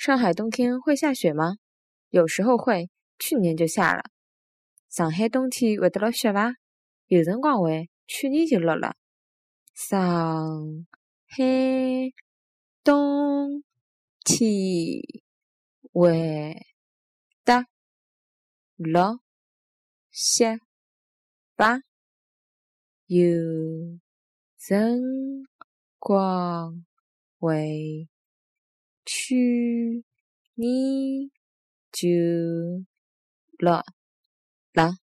上海冬天会下雪吗？有时候会，去年就下了。上海冬天会得落雪伐？有辰光会，去年就落了。上海冬天会得落雪伐？有辰光会。去你就了了。